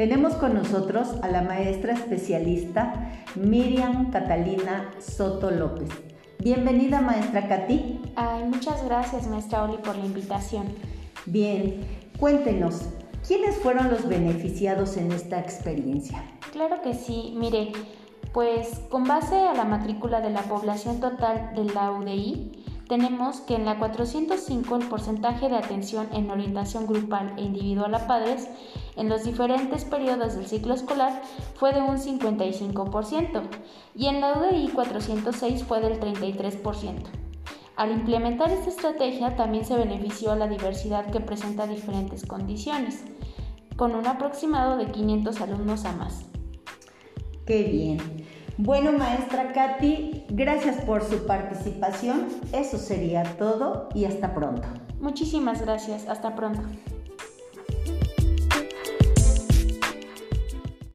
Tenemos con nosotros a la maestra especialista Miriam Catalina Soto López. Bienvenida, maestra Katy. Ay, muchas gracias, maestra Oli, por la invitación. Bien, cuéntenos, ¿quiénes fueron los beneficiados en esta experiencia? Claro que sí, mire, pues con base a la matrícula de la población total de la UDI, tenemos que en la 405 el porcentaje de atención en orientación grupal e individual a padres en los diferentes periodos del ciclo escolar fue de un 55% y en la UDI 406 fue del 33%. Al implementar esta estrategia también se benefició a la diversidad que presenta diferentes condiciones, con un aproximado de 500 alumnos a más. Qué bien. Bueno, maestra Katy, gracias por su participación. Eso sería todo y hasta pronto. Muchísimas gracias. Hasta pronto.